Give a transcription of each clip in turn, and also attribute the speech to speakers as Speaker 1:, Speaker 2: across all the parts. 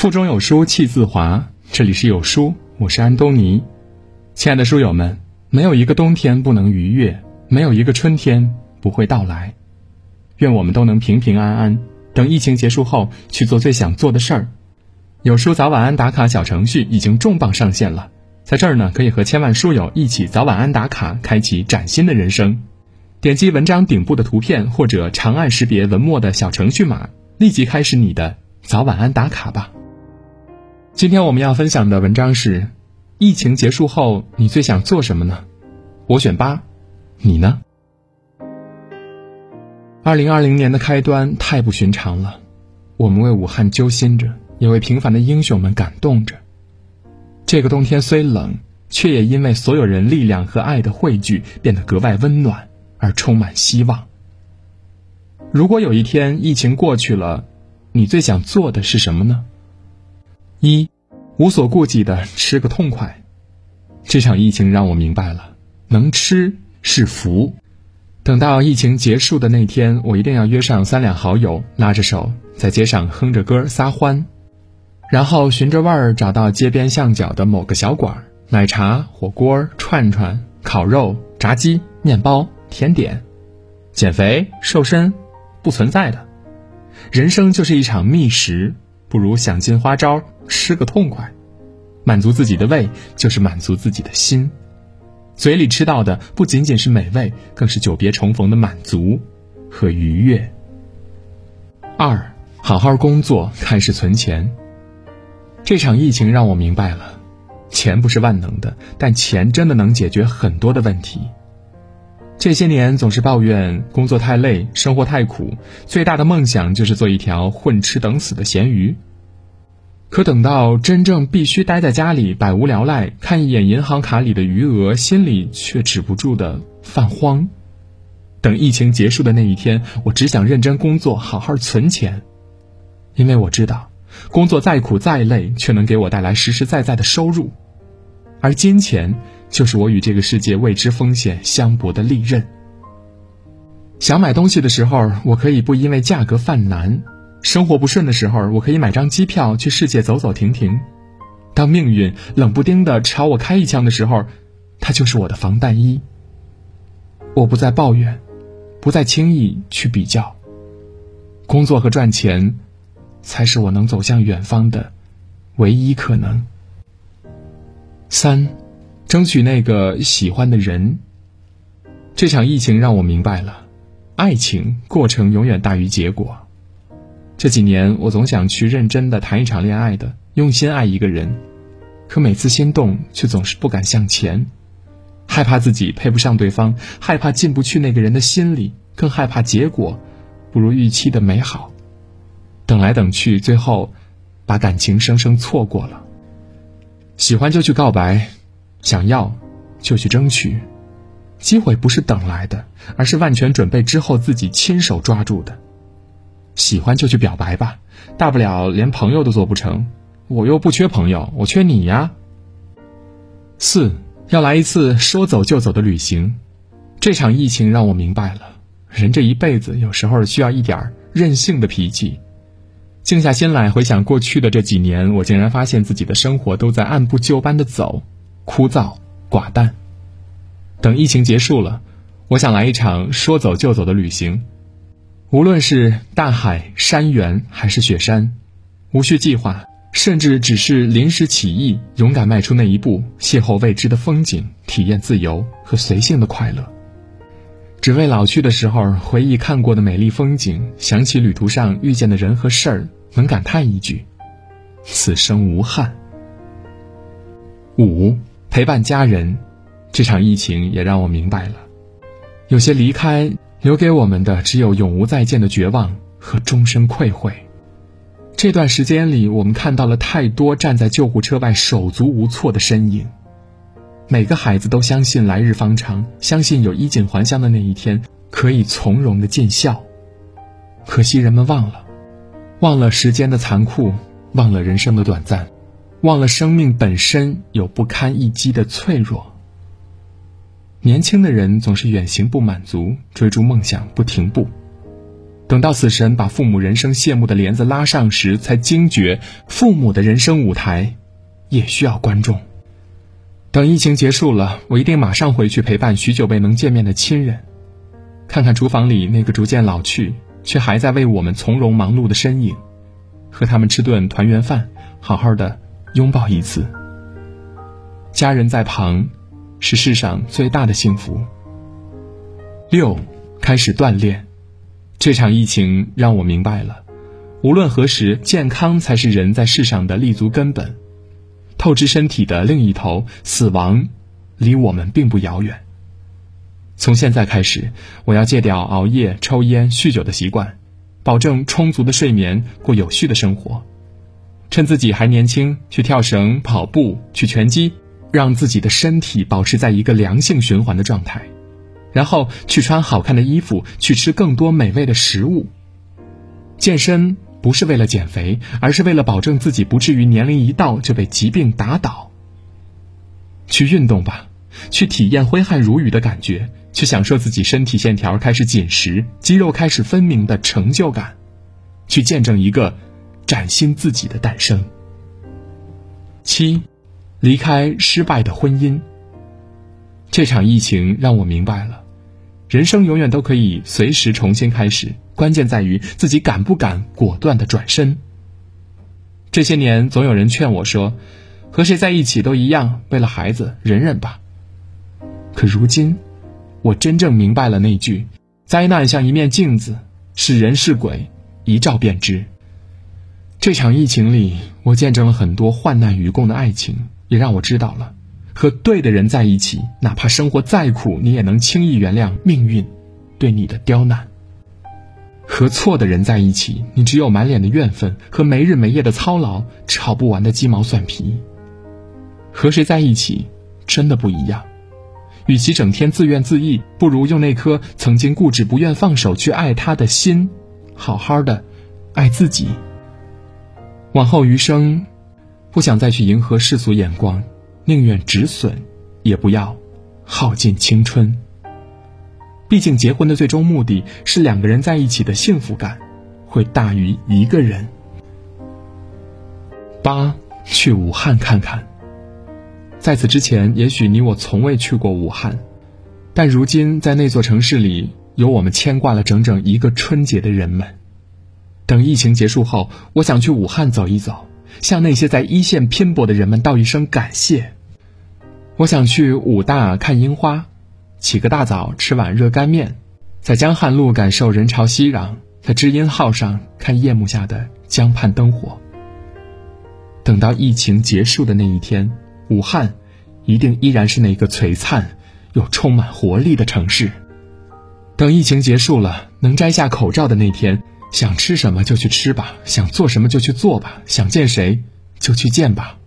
Speaker 1: 腹中有书气自华，这里是有书，我是安东尼。亲爱的书友们，没有一个冬天不能逾越，没有一个春天不会到来。愿我们都能平平安安，等疫情结束后去做最想做的事儿。有书早晚安打卡小程序已经重磅上线了，在这儿呢，可以和千万书友一起早晚安打卡，开启崭新的人生。点击文章顶部的图片或者长按识别文末的小程序码，立即开始你的早晚安打卡吧。今天我们要分享的文章是：疫情结束后，你最想做什么呢？我选八，你呢？二零二零年的开端太不寻常了，我们为武汉揪心着，也为平凡的英雄们感动着。这个冬天虽冷，却也因为所有人力量和爱的汇聚，变得格外温暖而充满希望。如果有一天疫情过去了，你最想做的是什么呢？一，无所顾忌的吃个痛快。这场疫情让我明白了，能吃是福。等到疫情结束的那天，我一定要约上三两好友，拉着手在街上哼着歌撒欢，然后循着味儿找到街边巷角的某个小馆儿，奶茶、火锅、串串、烤肉、炸鸡、面包、甜点，减肥瘦身不存在的，人生就是一场觅食，不如想尽花招吃个痛快，满足自己的胃就是满足自己的心。嘴里吃到的不仅仅是美味，更是久别重逢的满足和愉悦。二，好好工作，开始存钱。这场疫情让我明白了，钱不是万能的，但钱真的能解决很多的问题。这些年总是抱怨工作太累，生活太苦，最大的梦想就是做一条混吃等死的咸鱼。可等到真正必须待在家里百无聊赖，看一眼银行卡里的余额，心里却止不住的泛慌。等疫情结束的那一天，我只想认真工作，好好存钱，因为我知道，工作再苦再累，却能给我带来实实在在的收入，而金钱就是我与这个世界未知风险相搏的利刃。想买东西的时候，我可以不因为价格犯难。生活不顺的时候，我可以买张机票去世界走走停停；当命运冷不丁的朝我开一枪的时候，它就是我的防弹衣。我不再抱怨，不再轻易去比较。工作和赚钱，才是我能走向远方的唯一可能。三，争取那个喜欢的人。这场疫情让我明白了，爱情过程永远大于结果。这几年，我总想去认真的谈一场恋爱的，用心爱一个人，可每次心动却总是不敢向前，害怕自己配不上对方，害怕进不去那个人的心里，更害怕结果不如预期的美好。等来等去，最后把感情生生错过了。喜欢就去告白，想要就去争取，机会不是等来的，而是万全准备之后自己亲手抓住的。喜欢就去表白吧，大不了连朋友都做不成，我又不缺朋友，我缺你呀。四要来一次说走就走的旅行，这场疫情让我明白了，人这一辈子有时候需要一点任性的脾气。静下心来回想过去的这几年，我竟然发现自己的生活都在按部就班的走，枯燥寡淡。等疫情结束了，我想来一场说走就走的旅行。无论是大海、山原还是雪山，无需计划，甚至只是临时起意，勇敢迈出那一步，邂逅未知的风景，体验自由和随性的快乐。只为老去的时候回忆看过的美丽风景，想起旅途上遇见的人和事儿，能感叹一句：此生无憾。五陪伴家人，这场疫情也让我明白了，有些离开。留给我们的只有永无再见的绝望和终身愧悔。这段时间里，我们看到了太多站在救护车外手足无措的身影。每个孩子都相信来日方长，相信有衣锦还乡的那一天，可以从容的尽孝。可惜人们忘了，忘了时间的残酷，忘了人生的短暂，忘了生命本身有不堪一击的脆弱。年轻的人总是远行不满足，追逐梦想不停步。等到死神把父母人生谢幕的帘子拉上时，才惊觉父母的人生舞台也需要观众。等疫情结束了，我一定马上回去陪伴许久未能见面的亲人，看看厨房里那个逐渐老去却还在为我们从容忙碌的身影，和他们吃顿团圆饭，好好的拥抱一次。家人在旁，是世上最大的幸福。六，开始锻炼。这场疫情让我明白了，无论何时，健康才是人在世上的立足根本。透支身体的另一头，死亡，离我们并不遥远。从现在开始，我要戒掉熬夜、抽烟、酗酒的习惯，保证充足的睡眠，过有序的生活。趁自己还年轻，去跳绳、跑步、去拳击，让自己的身体保持在一个良性循环的状态。然后去穿好看的衣服，去吃更多美味的食物。健身。不是为了减肥，而是为了保证自己不至于年龄一到就被疾病打倒。去运动吧，去体验挥汗如雨的感觉，去享受自己身体线条开始紧实、肌肉开始分明的成就感，去见证一个崭新自己的诞生。七，离开失败的婚姻。这场疫情让我明白了，人生永远都可以随时重新开始。关键在于自己敢不敢果断的转身。这些年，总有人劝我说：“和谁在一起都一样，为了孩子，忍忍吧。”可如今，我真正明白了那句：“灾难像一面镜子，是人是鬼，一照便知。”这场疫情里，我见证了很多患难与共的爱情，也让我知道了，和对的人在一起，哪怕生活再苦，你也能轻易原谅命运对你的刁难。和错的人在一起，你只有满脸的怨愤和没日没夜的操劳，吵不完的鸡毛蒜皮。和谁在一起，真的不一样。与其整天自怨自艾，不如用那颗曾经固执不愿放手去爱他的心，好好的爱自己。往后余生，不想再去迎合世俗眼光，宁愿止损，也不要耗尽青春。毕竟，结婚的最终目的是两个人在一起的幸福感，会大于一个人。八，去武汉看看。在此之前，也许你我从未去过武汉，但如今在那座城市里，有我们牵挂了整整一个春节的人们。等疫情结束后，我想去武汉走一走，向那些在一线拼搏的人们道一声感谢。我想去武大看樱花。起个大早，吃碗热干面，在江汉路感受人潮熙攘，在知音号上看夜幕下的江畔灯火。等到疫情结束的那一天，武汉一定依然是那个璀璨又充满活力的城市。等疫情结束了，能摘下口罩的那天，想吃什么就去吃吧，想做什么就去做吧，想见谁就去见吧。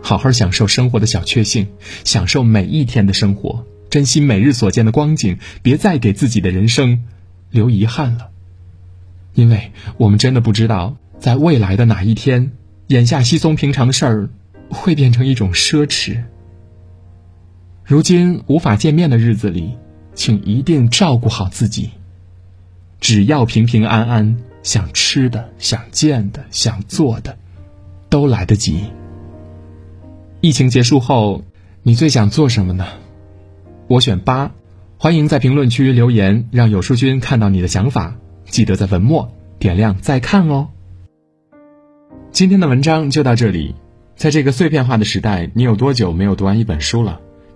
Speaker 1: 好好享受生活的小确幸，享受每一天的生活。珍惜每日所见的光景，别再给自己的人生留遗憾了。因为我们真的不知道，在未来的哪一天，眼下稀松平常的事儿，会变成一种奢侈。如今无法见面的日子里，请一定照顾好自己。只要平平安安，想吃的、想见的、想做的，都来得及。疫情结束后，你最想做什么呢？我选八，欢迎在评论区留言，让有书君看到你的想法。记得在文末点亮再看哦。今天的文章就到这里。在这个碎片化的时代，你有多久没有读完一本书了？